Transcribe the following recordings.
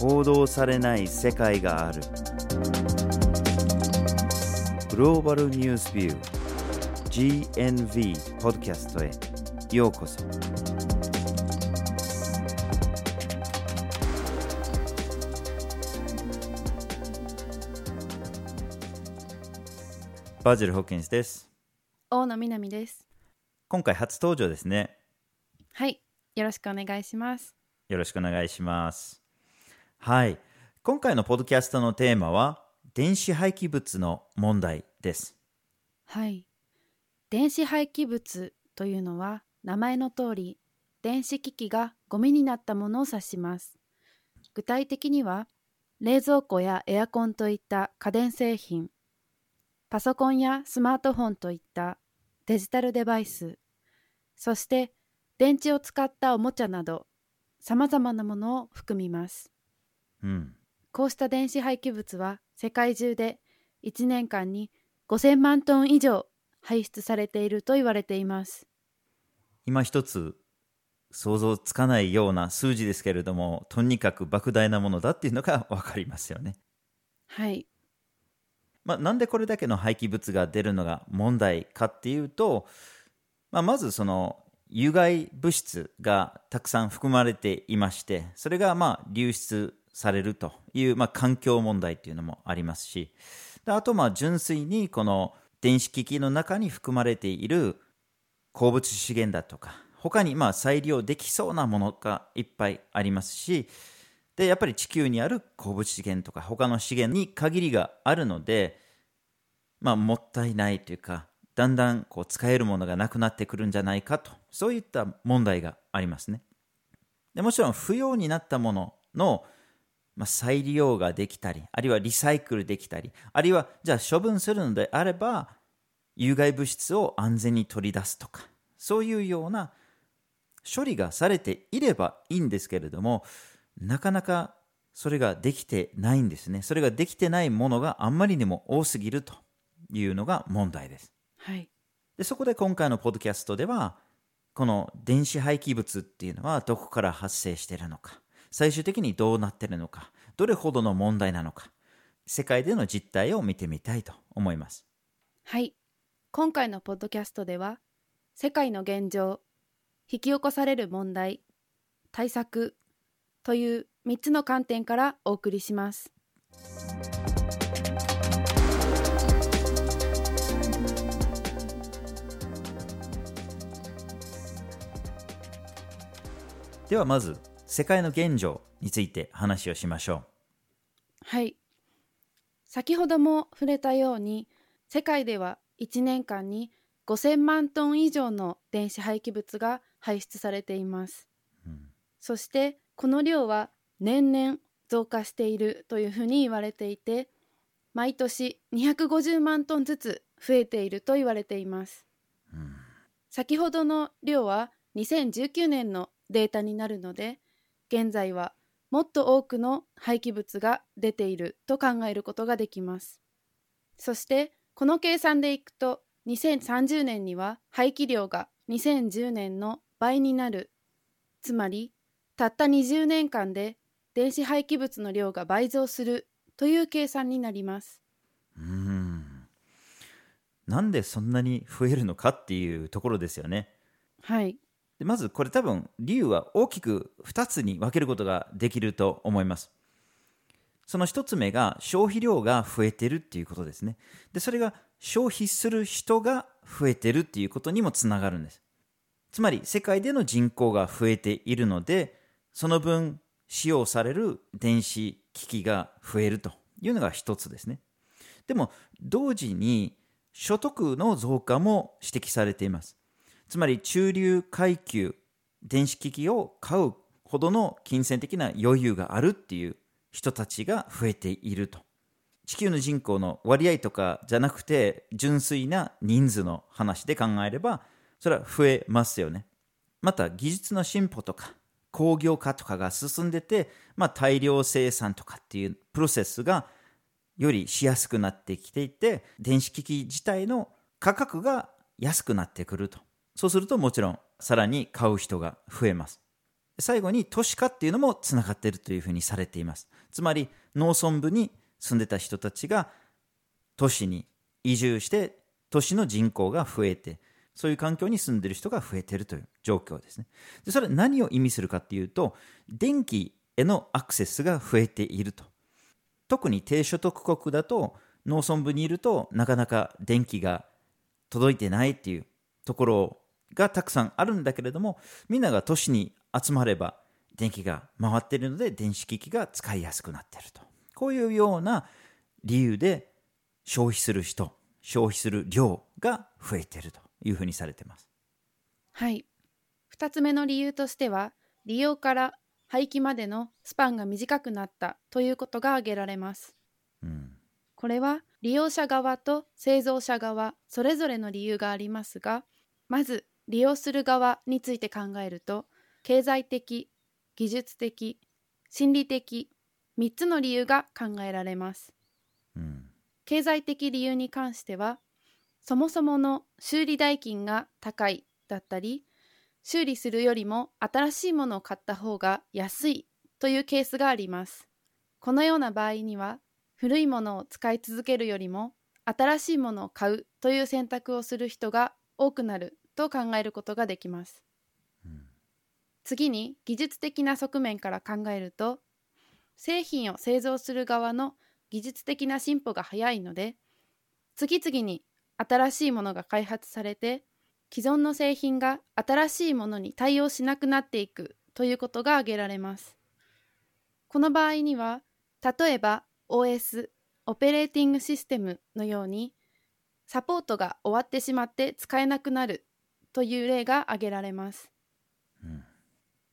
報道されない世界があるグローバルニュースビュー GNV ポッドキャストへようこそバジル・ホッキンスです大野みなみです。今回初登場ですねはい、よろしくお願いします。よろしくお願いします。はい。今回のポッドキャストのテーマは、電子廃棄物の問題です。はい。電子廃棄物というのは名前の通り、電子機器がゴミになったものを指します。具体的には、冷蔵庫やエアコンといった家電製品、パソコンやスマートフォンといったデジタルデバイス、そして電池を使ったおもちゃなど、様々なものを含みます。うん。こうした電子廃棄物は世界中で1年間に5000万トン以上排出されていると言われています。今一つ想像つかないような数字ですけれども、とにかく莫大なものだっていうのがわかりますよね。はい。まあ、なんでこれだけの廃棄物が出るのが問題かっていうと、まあ、まずその有害物質がたくさん含まれていましてそれがまあ流出されるという、まあ、環境問題っていうのもありますしであとまあ純粋にこの電子機器の中に含まれている鉱物資源だとか他にまあ再利用できそうなものがいっぱいありますしでやっぱり地球にある鉱物資源とか他の資源に限りがあるので、まあ、もったいないというかだんだんこう使えるものがなくなってくるんじゃないかとそういった問題がありますね。でもちろん不要になったものの、まあ、再利用ができたりあるいはリサイクルできたりあるいはじゃあ処分するのであれば有害物質を安全に取り出すとかそういうような処理がされていればいいんですけれどもなかなかそれができてないんですね。それができてないものがあんまりにも多すぎるというのが問題です。はい。でそこで今回のポッドキャストでは、この電子廃棄物っていうのはどこから発生しているのか、最終的にどうなっているのか、どれほどの問題なのか、世界での実態を見てみたいと思います。はい。今回のポッドキャストでは、世界の現状、引き起こされる問題、対策という3つの観点からお送りします。ではまず、世界の現状について話をしましょはい。先ほども触れたように、世界では1年間に5000万トン以上の電子廃棄物が排出されています。そして、この量は年々増加しているというふうに言われていて、毎年250万トンずつ増えていると言われています。先ほどの量は2019年のデータになるので、現在はもっと多くの廃棄物が出ていると考えることができます。そしてこの計算でいくと2030年には廃棄量が2010年の倍になる。つまりたった20年間で電子廃棄物の量が倍増するという計算になります。う。うん。なんでそんなに増えるのかっていうところですよね。はい。でまずこれ多分理由は大きく2つに分けることができると思います。その1つ目が消費量が増えてるっていうことですね。で、それが消費する人が増えてるっていうことにもつながるんです。つまり世界での人口が増えているので、その分使用される電子機器が増えるというのが1つですね。でも同時に所得の増加も指摘されています。つまり中流階級電子機器を買うほどの金銭的な余裕があるっていう人たちが増えていると。地球の人口の割合とかじゃなくて純粋な人数の話で考えればそれは増えますよね。また技術の進歩とか工業化とかが進んでて、まあ、大量生産とかっていうプロセスがよりしやすくなってきていて電子機器自体の価格が安くなってくると。そうするともちろんさらに買う人が増えます。最後に都市化っていうのもつながっているというふうにされています。つまり農村部に住んでた人たちが都市に移住して都市の人口が増えてそういう環境に住んでる人が増えてるという状況ですね。でそれは何を意味するかっていうと電気へのアクセスが増えていると。特に低所得国だと農村部にいるとなかなか電気が届いてないっていうところがたくさんあるんだけれどもみんなが都市に集まれば電気が回っているので電子機器が使いやすくなっていると。こういうような理由で消費する人消費する量が増えているというふうにされています。はい。2つ目の理由としては利用から廃棄までのスパンが短くなったということが挙げられます、うん。これは利用者側と製造者側それぞれの理由がありますがまず利用する側について考えると経済的技術的心理的3つの理由が考えられます。うん。経済的理由に関してはそもそもの修理代金が高いだったり修理するよりも新しいものを買った方が安いというケースがあります。このような場合には古いものを使い続けるよりも新しいものを買うという選択をする人が多くなると考えることができます。うん。次に技術的な側面から考えると製品を製造する側の技術的な進歩が早いので次々に新しいものが開発されて既存の製品が新しいものに対応しなくなっていくということが挙げられます。この場合には例えば OS オペレーティングシステムのようにサポートが終わってしまって使えなくなるという例が挙げられます。うん。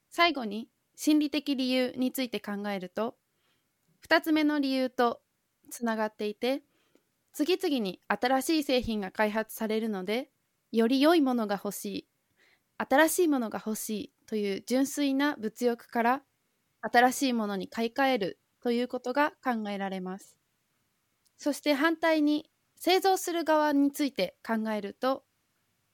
最後に心理的理由について考えると2つ目の理由とつながっていて次々に新しい製品が開発されるのでより良いものが欲しい新しいものが欲しいという純粋な物欲から新しいものに買い替えるということが考えられます。そして反対に製造する側について考えると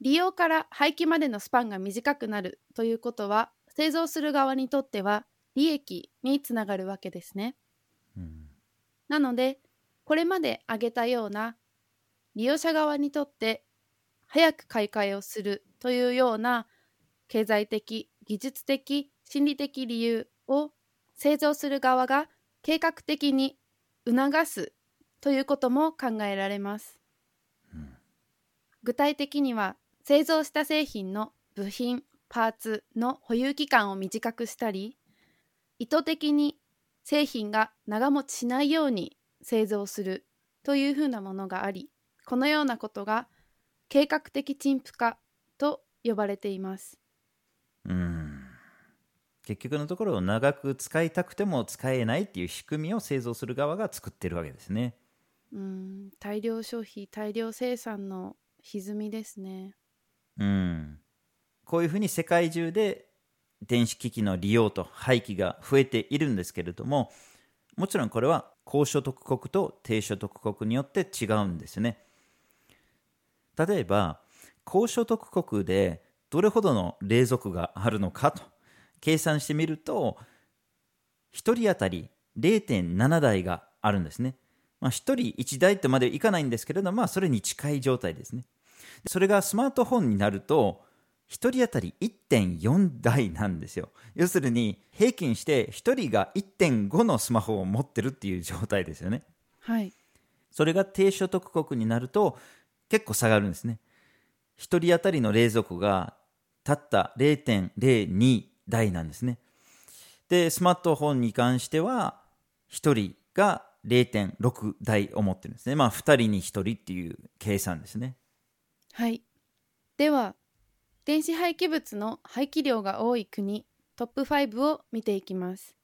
利用から廃棄までのスパンが短くなるということは製造する側にとっては利益につながるわけですね。うんなのでこれまで挙げたような利用者側にとって早く買い替えをするというような経済的技術的心理的理由を製造する側が計画的に促すということも考えられます。うん具体的には製造した製品の部品パーツの保有期間を短くしたり意図的に製品が長持ちしないように製造するというふうなものがありこのようなことが計画的陳腐化と呼ばれています。うん。結局のところ長く使いたくても使えないっていう仕組みを製造する側が作ってるわけですね。うん。大量消費大量生産の歪みですねうん、こういうふうに世界中で電子機器の利用と廃棄が増えているんですけれどももちろんこれは高所得国と低所得国によって違うんですね。例えば高所得国でどれほどの冷蔵庫があるのかと。計算してみると1人当たり0.7台があるんですね、まあ、1人1台とまではいかないんですけれども、まあ、それに近い状態ですね。それがスマートフォンになると1人当たり1.4台なんですよ。要するに平均して1人が1.5のスマホを持ってるっていう状態ですよね。はい。それが低所得国になると結構下がるんですね。1人当たりの冷蔵庫がたった0.02台なんですね。でスマートフォンに関しては1人が0.6台を持ってるんですね。まあ2人に1人っていう計算ですねはい。では、電子廃棄物の廃棄量が多い国トップ5を見ていきます。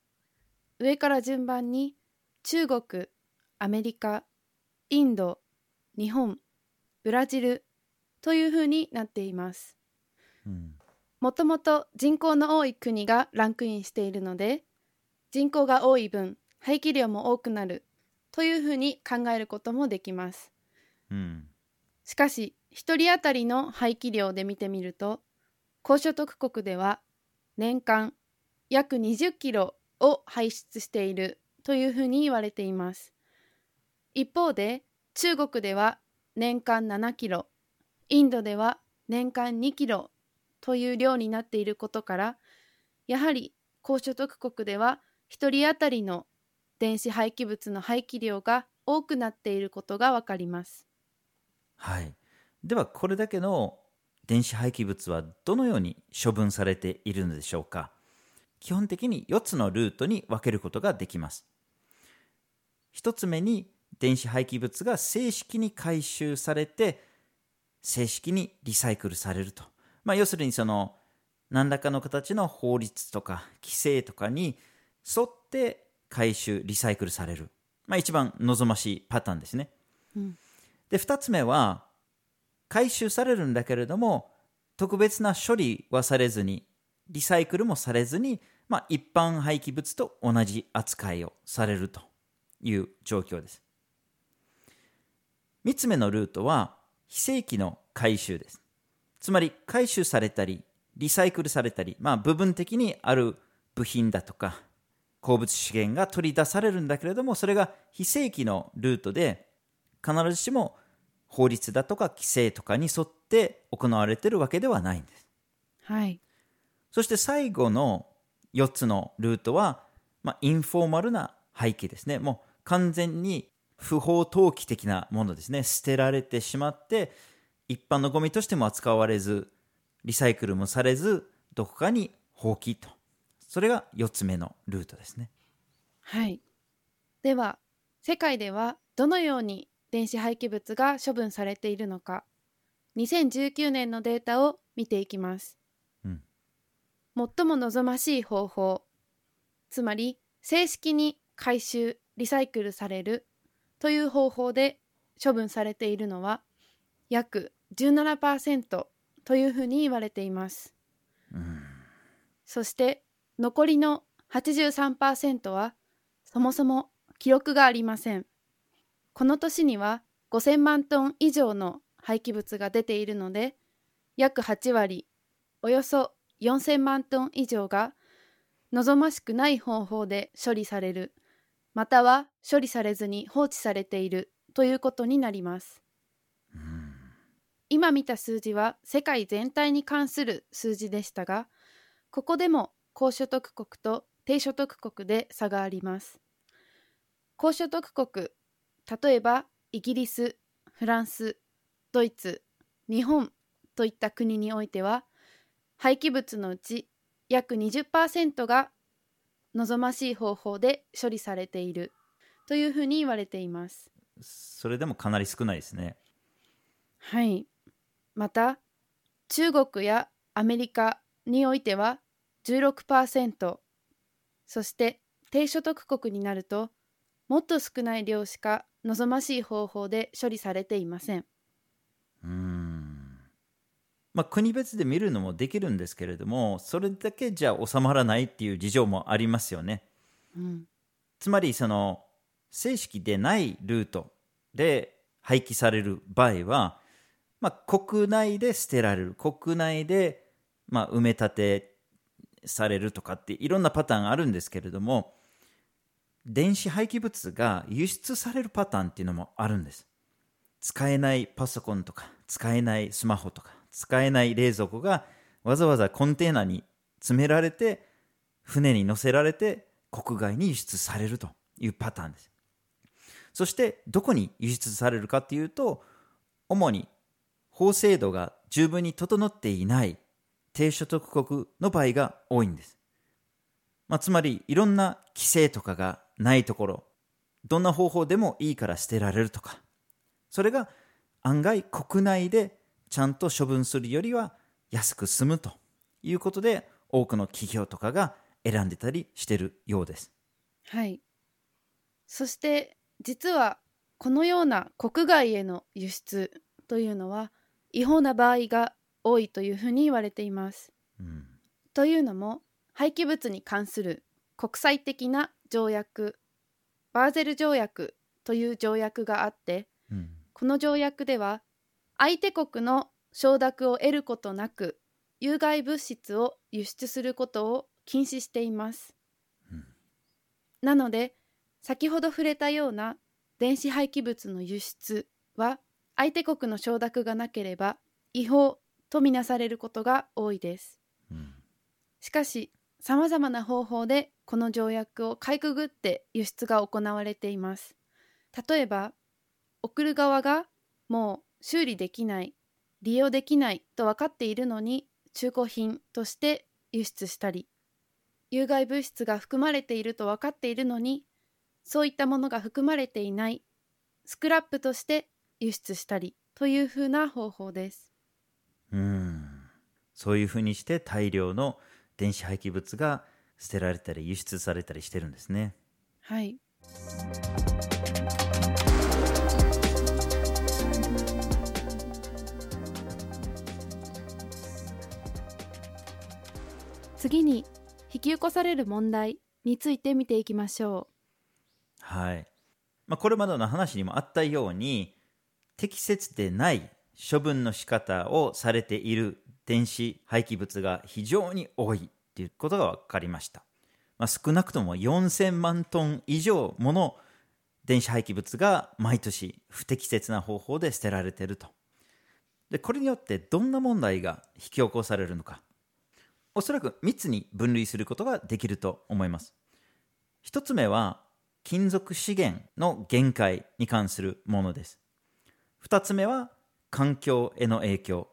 上から順番に中国、アメリカ、インド、日本、ブラジルというふうになっています。うんもともと人口の多い国がランクインしているので、人口が多い分、廃棄量も多くなるというふうに考えることもできます。うんしかし1人当たりの廃棄量で見てみると高所得国では年間約20キロを排出しているというふうに言われています。一方で中国では年間7キロ、インドでは年間2キロという量になっていることから、やはり高所得国では1人当たりの電子廃棄物の廃棄量が多くなっていることがわかります。はい。ではこれだけの電子廃棄物はどのように処分されているのでしょうか？基本的に4つのルートに分けることができます。1つ目に電子廃棄物が正式に回収されて正式にリサイクルされると。まあ、要するにその何らかの形の法律とか規制とかに沿って回収、リサイクルされる。まあ、一番望ましいパターンですね。うん、で、2つ目は回収されるんだけれども特別な処理はされずにリサイクルもされずに、まあ、一般廃棄物と同じ扱いをされるという状況です。3つ目のルートは非正規の回収です。つまり回収されたり、リサイクルされたり、まあ、部分的にある部品だとか、鉱物資源が取り出されるんだけれども、それが非正規のルートで、必ずしも法律だとか規制とかに沿って行われているわけではないんです。はい。そして最後の4つのルートは、まあ、インフォーマルな廃棄ですね。もう完全に不法投棄的なものですね。捨てられてしまって、一般のゴミとしても扱われず、リサイクルもされず、どこかに放棄と。それが4つ目のルートですね。はい。では、世界ではどのように電子廃棄物が処分されているのか、2019年のデータを見ていきます。最も望ましい方法。つまり正式に回収リサイクルされる。という方法で処分されているのは約17%というふうに言われています、うん、そして残りの83%はそもそも記録がありませんこの年には5000万トン以上の廃棄物が出ているので約8割およそ4000万トン以上が望ましくない方法で処理されるまたは処理されずに放置されているということになります。今見た数字は世界全体に関する数字でしたがここでも高所得国と低所得国で差があります。高所得国例えばイギリスフランスドイツ日本といった国においては廃棄物のうち約20%が望ましい方法で処理されているというふうに言われています。それでもかなり少ないですね。はい。また中国やアメリカにおいては16%そして低所得国になるともっと少ない量しか望ましい方法で処理されていません。うん。まあ、国別で見るのもできるんですけれどもそれだけじゃ収まらないっていう事情もありますよね。うん、つまりその正式でないルートで廃棄される場合は、まあ、国内で捨てられる国内でまあ埋め立てされるとかっていろんなパターンあるんですけれども電子廃棄物が輸出されるパターンっていうのもあるんです。使えないパソコンとか使えないスマホとか使えない冷蔵庫がわざわざコンテナに詰められて船に乗せられて国外に輸出されるというパターンですそしてどこに輸出されるかっていうと主に法制度が十分に整っていない低所得国の場合が多いんです、まあ、つまりいろんな規制とかがないところどんな方法でもいいから捨てられるとかそれが案外国内でちゃんと処分するよりは安く済むということで多くの企業とかが選んでたりしてるようです。はいそして実はこのような国外への輸出というのは違法な場合が多いというふうに言われています。うん、というのも廃棄物に関する国際的な条約バーゼル条約という条約があって、うん、この条約では相手国の承諾を得ることなく有害物質を輸出することを禁止しています。うん、なので先ほど触れたような電子廃棄物の輸出は相手国の承諾がなければ違法とみなされることが多いです。うん、しかしさまざまな方法でこの条約をかいくぐって輸出が行われています。例えば送る側がもう修理できない利用できないと分かっているのに中古品として輸出したり有害物質が含まれていると分かっているのにそういったものが含まれていないスクラップとして輸出したりというふうな方法です。うんそういうふうにして大量の電子廃棄物が捨てられたり輸出されたりしてるんですね。はい。次に引き起こされる問題について見ていきましょう。はい。まあ、これまでの話にもあったように適切でない処分の仕方をされている電子廃棄物が非常に多いということが分かりました。まあ、少なくとも4000万トン以上もの電子廃棄物が毎年不適切な方法で捨てられていると。で、これによってどんな問題が引き起こされるのか。おそらく3つに分類することができると思います。1つ目は金属資源の限界に関するものです。2つ目は環境への影響。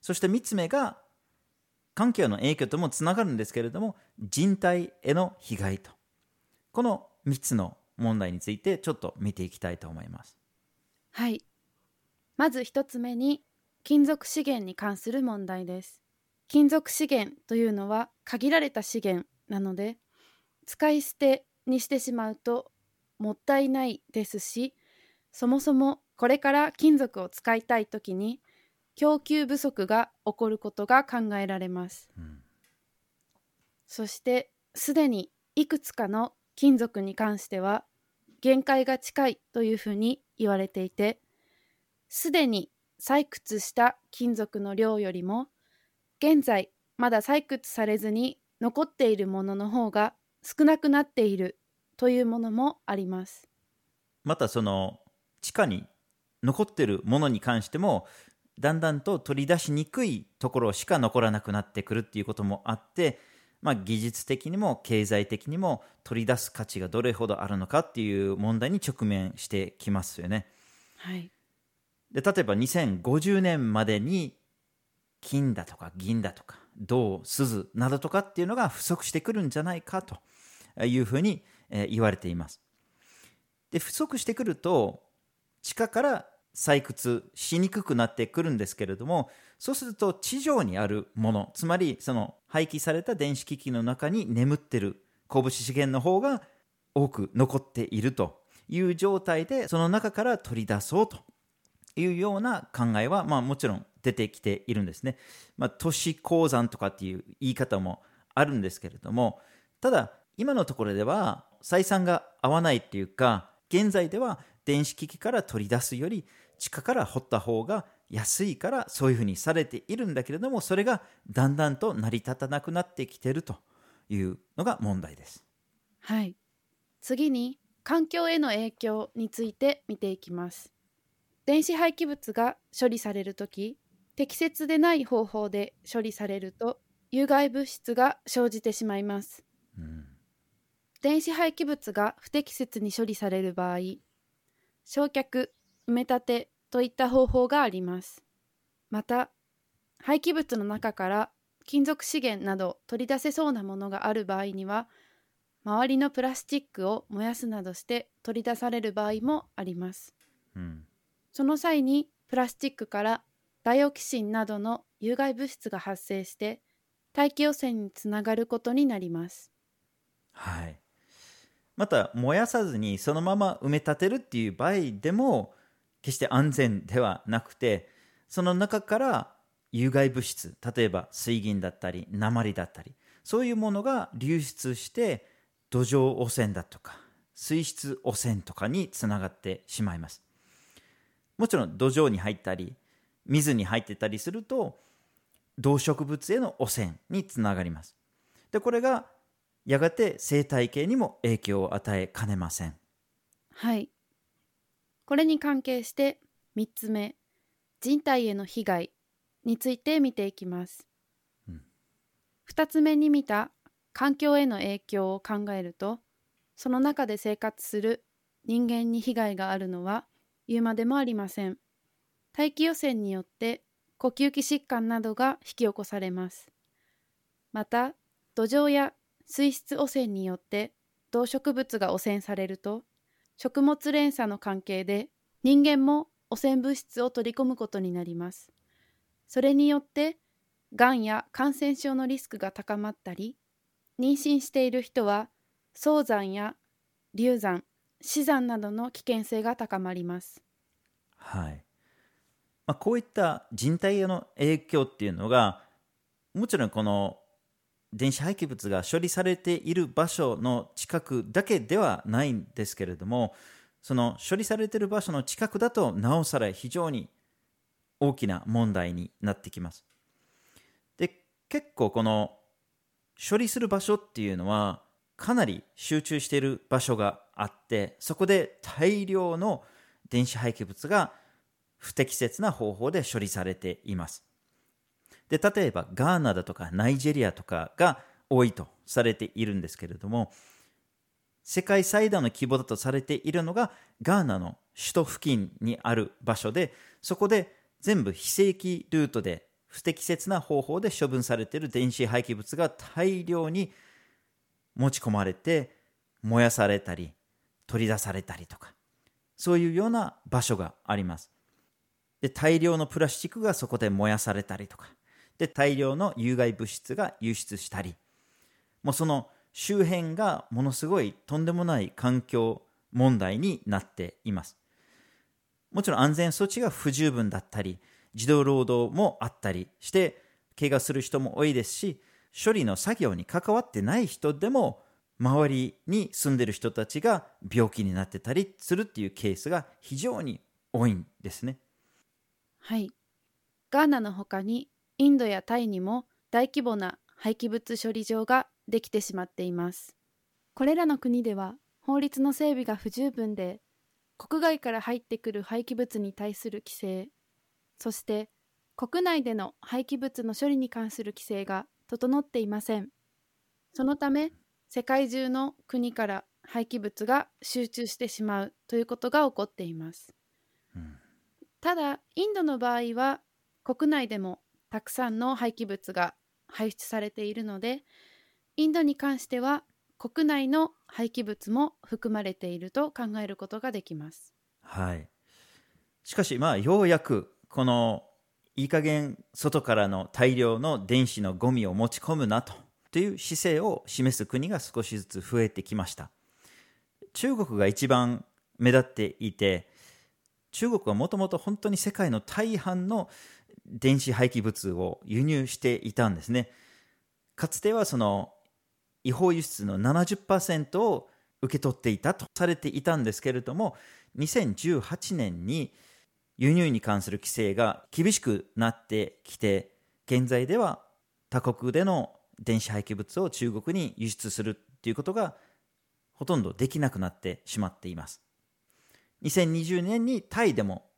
そして3つ目が環境の影響ともつながるんですけれども人体への被害と。この3つの問題についてちょっと見ていきたいと思います。はい。まず1つ目に金属資源に関する問題です。金属資源というのは限られた資源なので使い捨てにしてしまうともったいないですしそもそもこれから金属を使いたい時に供給不足が起こることが考えられます、うん、そしてすでにいくつかの金属に関しては限界が近いというふうに言われていてすでに採掘した金属の量よりも現在まだ採掘されずに残っているものの方が少なくなっているというものもあります。またその地下に残っているものに関してもだんだんと取り出しにくいところしか残らなくなってくるっていうこともあって、まあ、技術的にも経済的にも取り出す価値がどれほどあるのかっていう問題に直面してきますよね。はい、で例えば2050年までに金だとか銀だとか銅鈴などとかっていうのが不足してくるんじゃないかというふうに言われていますで不足してくると地下から採掘しにくくなってくるんですけれどもそうすると地上にあるものつまりその廃棄された電子機器の中に眠ってる鉱物資源の方が多く残っているという状態でその中から取り出そうというような考えは、まあ、もちろん出てきているんですね。まあ、都市鉱山とかっていう言い方もあるんですけれども、ただ、今のところでは採算が合わないっていうか、現在では電子機器から取り出すより地下から掘った方が安いからそういうふうにされているんだけれども、それがだんだんと成り立たなくなってきているというのが問題です。はい。次に環境への影響について見ていきます。電子廃棄物が処理されるとき、適切でない方法で処理されると有害物質が生じてしまいます、うん、電子廃棄物が不適切に処理される場合焼却埋め立てといった方法がありますまた廃棄物の中から金属資源など取り出せそうなものがある場合には周りのプラスチックを燃やすなどして取り出される場合もあります、うん、その際にプラスチックからダイオキシンなどの有害物質が発生して大気汚染につながることになります。はい。また燃やさずにそのまま埋め立てるっていう場合でも決して安全ではなくてその中から有害物質例えば水銀だったり鉛だったりそういうものが流出して土壌汚染だとか水質汚染とかにつながってしまいますもちろん土壌に入ったり水に入ってたりすると動植物への汚染につながりますでこれがやがて生態系にも影響を与えかねません。はい。これに関係して3つ目、人体への被害について見ていきます。うん2つ目に見た環境への影響を考えると、その中で生活する人間に被害があるのは言うまでもありません。大気汚染によって呼吸器疾患などが引き起こされます。また、土壌や水質汚染によって動植物が汚染されると、食物連鎖の関係で人間も汚染物質を取り込むことになります。それによって、がんや感染症のリスクが高まったり、妊娠している人は早産や流産、死産などの危険性が高まります。はいまあ、こういった人体への影響っていうのがもちろんこの電子廃棄物が処理されている場所の近くだけではないんですけれどもその処理されている場所の近くだとなおさら非常に大きな問題になってきます。で結構この処理する場所っていうのはかなり集中している場所があってそこで大量の電子廃棄物が不適切な方法で処理されています。で例えばガーナだとかナイジェリアとかが多いとされているんですけれども世界最大の規模だとされているのがガーナの首都付近にある場所でそこで全部非正規ルートで不適切な方法で処分されている電子廃棄物が大量に持ち込まれて燃やされたり取り出されたりとかそういうような場所があります。で大量のプラスチックがそこで燃やされたりとかで大量の有害物質が輸出したりもうその周辺がものすごいとんでもない環境問題になっていますもちろん安全措置が不十分だったり児童労働もあったりして怪我する人も多いですし処理の作業に関わってない人でも周りに住んでる人たちが病気になってたりするっていうケースが非常に多いんですね。はい。ガーナの他にインドやタイにも大規模な廃棄物処理場ができてしまっています。これらの国では法律の整備が不十分で国外から入ってくる廃棄物に対する規制そして国内での廃棄物の処理に関する規制が整っていません。そのため世界中の国から廃棄物が集中してしまうということが起こっています、うん。ただインドの場合は国内でもたくさんの廃棄物が排出されているのでインドに関しては国内の廃棄物も含まれていると考えることができますはい。しかし、まあ、ようやく、この、いい加減、外からの大量の電子のゴミを持ち込むなと、という姿勢を示す国が少しずつ増えてきました。中国が一番目立っていて、中国はもともと本当に世界の大半の電子廃棄物を輸入していたんですね。かつてはその違法輸出の70%を受け取っていたとされていたんですけれども2018年に輸入に関する規制が厳しくなってきて現在では他国での電子廃棄物を中国に輸出するということがほとんどできなくなってしまっています2020年にタイでも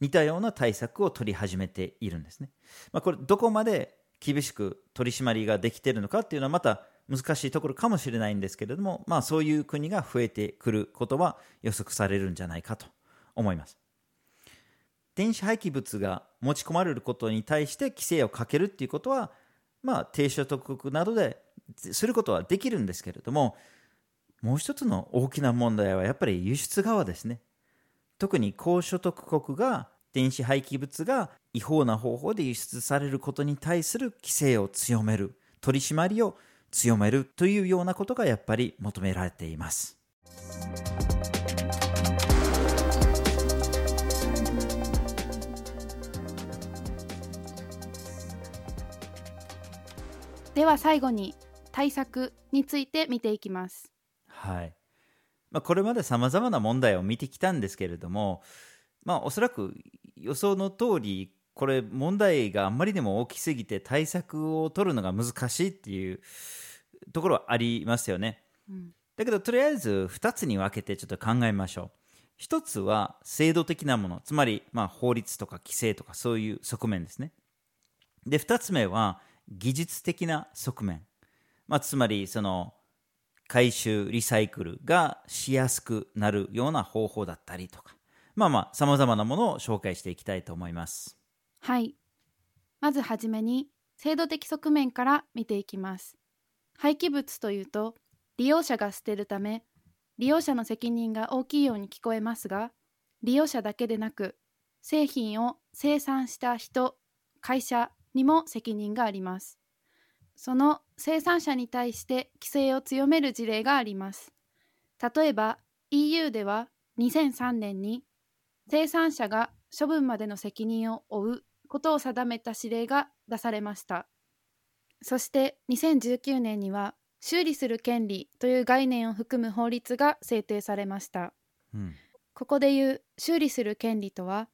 似たような対策を取り始めているんですね、まあ、これどこまで厳しく取り締まりができているのかっていうのはまた難しいところかもしれないんですけれども、まあ、そういう国が増えてくることは予測されるんじゃないかと思います。電子廃棄物が持ち込まれることに対して規制をかけるっていうことは、まあ、低所得国などですることはできるんですけれども、もう一つの大きな問題はやっぱり輸出側ですね。特に高所得国が電子廃棄物が違法な方法で輸出されることに対する規制を強める、取り締まりを強めるというようなことがやっぱり求められています。では最後に対策について見ていきますはいまあ、これまでさまざまな問題を見てきたんですけれども、まあ、おそらく予想の通りこれ問題があんまりでも大きすぎて対策を取るのが難しいっていうところはありますよね。うんだけどとりあえず2つに分けてちょっと考えましょう。一つは制度的なもの、つまりまあ法律とか規制とかそういう側面ですね。で、2つ目は技術的な側面。まあ、つまりその回収、リサイクルがしやすくなるような方法だったりとか、まあまあ様々なものを紹介していきたいと思います。はい。まずはじめに制度的側面から見ていきます。廃棄物というと利用者が捨てるため利用者の責任が大きいように聞こえますが利用者だけでなく製品を生産した人会社にも責任がありますその生産者に対して規制を強める事例があります。例えば EU では2003年に生産者が処分までの責任を負うことを定めた指令が出されました。そして2019年には修理する権利という概念を含む法律が制定されました。うん。ここでいう修理する権利とは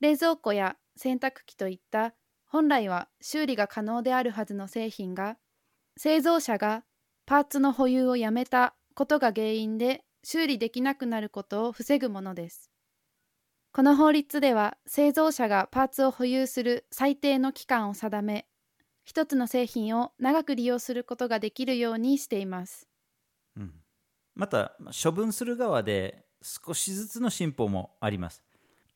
冷蔵庫や洗濯機といった本来は修理が可能であるはずの製品が製造者がパーツの保有をやめたことが原因で修理できなくなることを防ぐものです。この法律では製造者がパーツを保有する最低の期間を定め一つの製品を長く利用することができるようにしています。うん。また処分する側で少しずつの進歩もあります。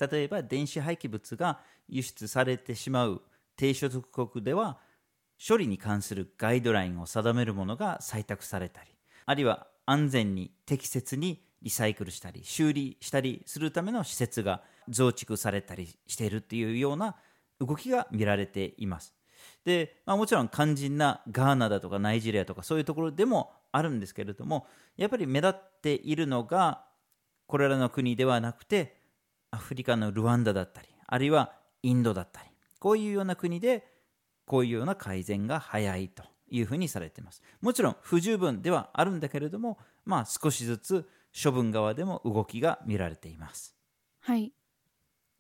例えば電子廃棄物が輸出されてしまう低所得国では処理に関するガイドラインを定めるものが採択されたりあるいは安全に適切にリサイクルしたり修理したりするための施設が増築されたりしているっていうような動きが見られています。で、まあ、もちろん肝心なガーナだとかナイジェリアとかそういうところでもあるんですけれどもやっぱり目立っているのがこれらの国ではなくてアフリカのルワンダだったりあるいはインドだったりこういうような国でこういうような改善が早いというふうにされていますもちろん不十分ではあるんだけれどもまあ少しずつ処分側でも動きが見られていますはい。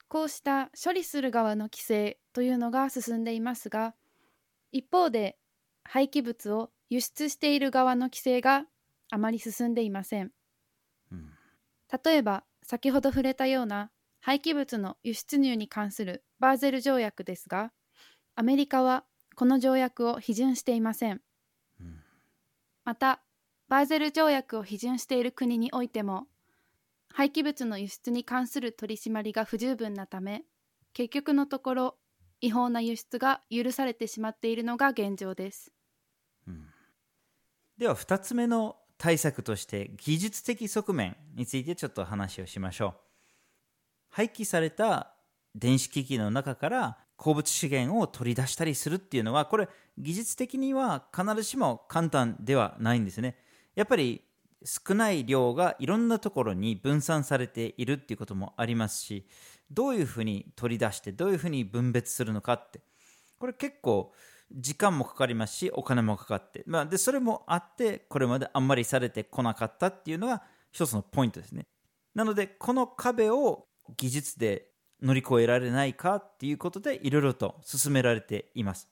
こうした処理する側の規制というのが進んでいますが、一方で廃棄物を輸出している側の規制があまり進んでいません。うん例えば、先ほど触れたような廃棄物の輸出入に関するバーゼル条約ですが、アメリカはこの条約を批准していません。うんまた、バーゼル条約を批准している国においても、廃棄物の輸出に関する取り締まりが不十分なため、結局のところ、違法な輸出が許されてしまっているのが現状です。では2つ目の対策として技術的側面についてちょっと話をしましょう廃棄された電子機器の中から鉱物資源を取り出したりするっていうのはこれ技術的には必ずしも簡単ではないんですね。やっぱり少ない量がいろんなところに分散されているっていうこともありますしどういうふうに取り出してどういうふうに分別するのかってこれ結構時間もかかりますしお金もかかって、まあ、でそれもあってこれまであんまりされてこなかったっていうのが一つのポイントですね。なのでこの壁を技術で乗り越えられないかっていうことでいろいろと進められています。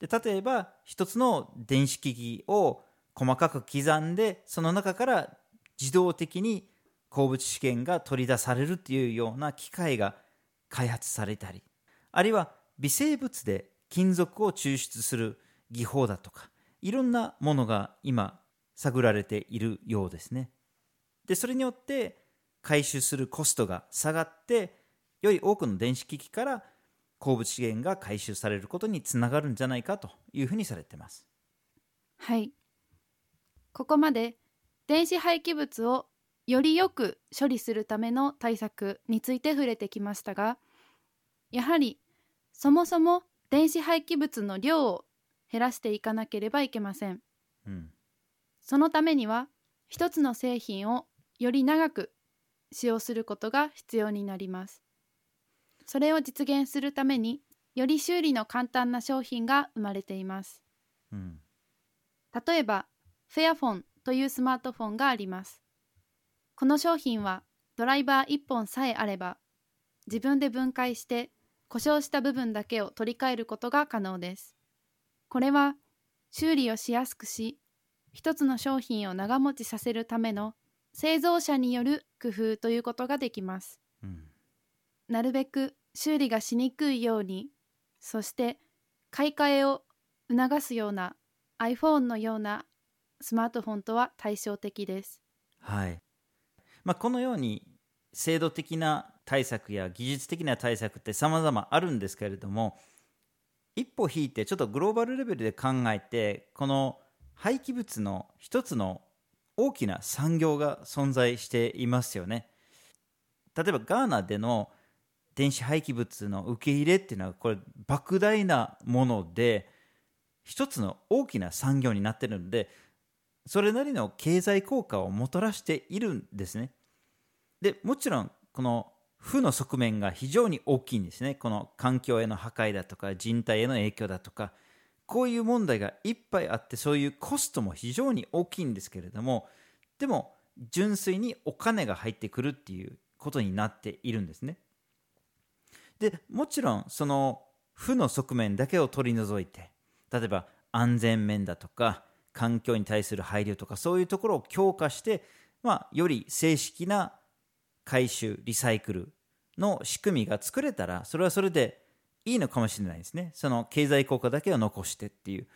で例えば一つの電子機器を細かく刻んでその中から自動的に鉱物資源が取り出されるっていうような機械が開発されたりあるいは微生物で金属を抽出する技法だとかいろんなものが今探られているようですね。でそれによって回収するコストが下がってより多くの電子機器から鉱物資源が回収されることにつながるんじゃないかというふうにされていますはい。ここまで電子廃棄物をよりよく処理するための対策について触れてきましたが、やはりそもそも電子廃棄物の量を減らしていかなければいけません。うんそのためには一つの製品をより長く使用することが必要になります。それを実現するためにより修理の簡単な商品が生まれています。うん例えば、フェアフォンというスマートフォンがあります。この商品はドライバー1本さえあれば、自分で分解して故障した部分だけを取り替えることが可能です。これは修理をしやすくし、一つの商品を長持ちさせるための製造者による工夫ということができます。うんなるべく修理がしにくいように、そして買い替えを促すような iPhone のようなスマートフォンとは対照的です。はいまあ、このように制度的な対策や技術的な対策って様々あるんですけれども一歩引いてちょっとグローバルレベルで考えてこの廃棄物の一つの大きな産業が存在していますよね例えばガーナでの電子廃棄物の受け入れっていうのはこれ莫大なもので一つの大きな産業になってるのでそれなりの経済効果をもたらしているんですね。でもちろんこの負の側面が非常に大きいんですね。この環境への破壊だとか人体への影響だとかこういう問題がいっぱいあってそういうコストも非常に大きいんですけれどもでも純粋にお金が入ってくるっていうことになっているんですね。でもちろんその負の側面だけを取り除いて例えば安全面だとか環境に対する配慮とかそういうところを強化して、まあ、より正式な回収リサイクルの仕組みが作れたらそれはそれでいいのかもしれないですね。その経済効果だけを残してっていう。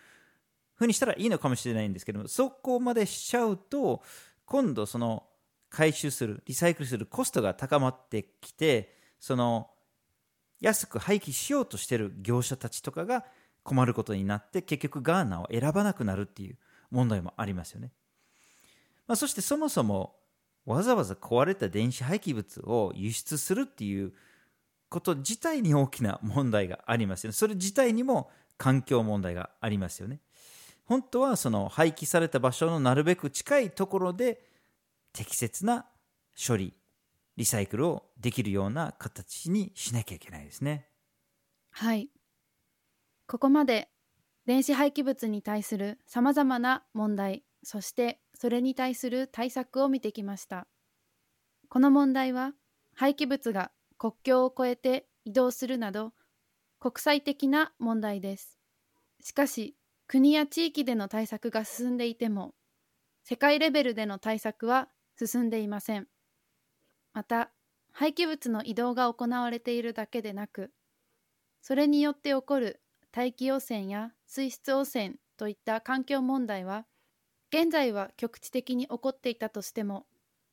ふうにしたらいいのかもしれないんですけどもそこまでしちゃうと今度その回収するリサイクルするコストが高まってきてその安く廃棄しようとしてる業者たちとかが困ることになって結局ガーナを選ばなくなるっていう問題もありますよね、まあ、そしてそもそもわざわざ壊れた電子廃棄物を輸出するっていうこと自体に大きな問題がありますよね。それ自体にも環境問題がありますよね。本当はその廃棄された場所のなるべく近いところで適切な処理リサイクルをできるような形にしなきゃいけないですねはい。ここまで電子廃棄物に対するさまざまな問題、そしてそれに対する対策を見てきました。この問題は廃棄物が国境を越えて移動するなど国際的な問題です。しかし国や地域での対策が進んでいても世界レベルでの対策は進んでいません。また廃棄物の移動が行われているだけでなくそれによって起こる大気汚染や水質汚染といった環境問題は現在は局地的に起こっていたとしても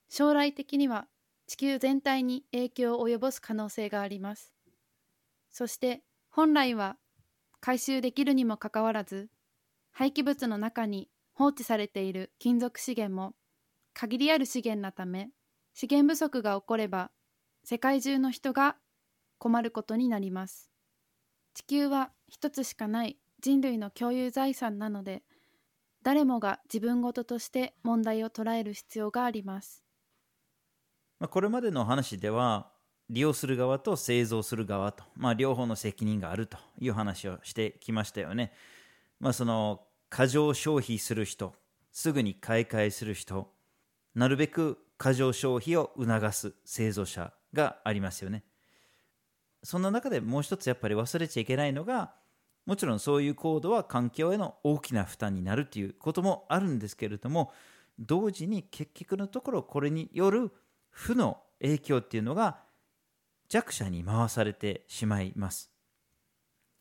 将来的には地球全体に影響を及ぼす可能性があります。そして本来は回収できるにもかかわらず廃棄物の中に放置されている金属資源も限りある資源なため資源不足が起これば世界中の人が困ることになります地球は一つしかない人類の共有財産なので誰もが自分事として問題を捉える必要がありますまあ、これまでの話では利用する側と製造する側と、まあ、両方の責任があるという話をしてきましたよね。まあ、その過剰消費する人すぐに買い替えする人なるべく過剰消費を促す製造者がありますよね。そんな中でもう一つやっぱり忘れちゃいけないのがもちろんそういう行動は環境への大きな負担になるということもあるんですけれども同時に結局のところこれによる負の影響っていうのが弱者に回されてしまいます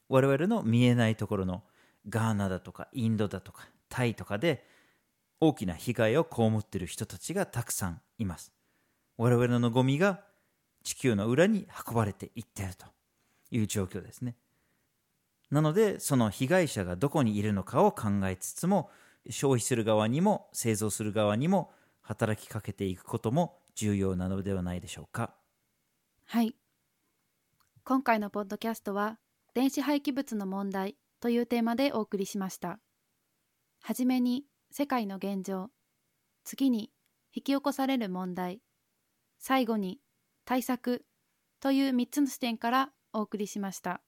我々の見えないところのガーナだとかインドだとかタイとかで大きな被害を被っている人たちがたくさんいます。我々のゴミが地球の裏に運ばれていっているという状況ですね。なのでその被害者がどこにいるのかを考えつつも消費する側にも製造する側にも働きかけていくことも重要なのではないでしょうか。はい。今回のポッドキャストは電子廃棄物の問題というテーマでお送りしました。はじめに世界の現状次に引き起こされる問題最後に対策という3つの視点からお送りしました。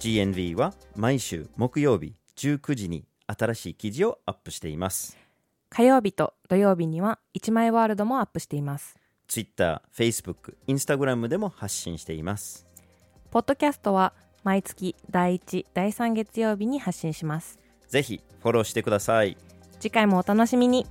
GNV は毎週木曜日19時に新しい記事をアップしています火曜日と土曜日には1枚ワールドもアップしています Twitter、Facebook、Instagram でも発信しています。ポッドキャストは毎月第1、第3月曜日に発信します。ぜひフォローしてください。次回もお楽しみに。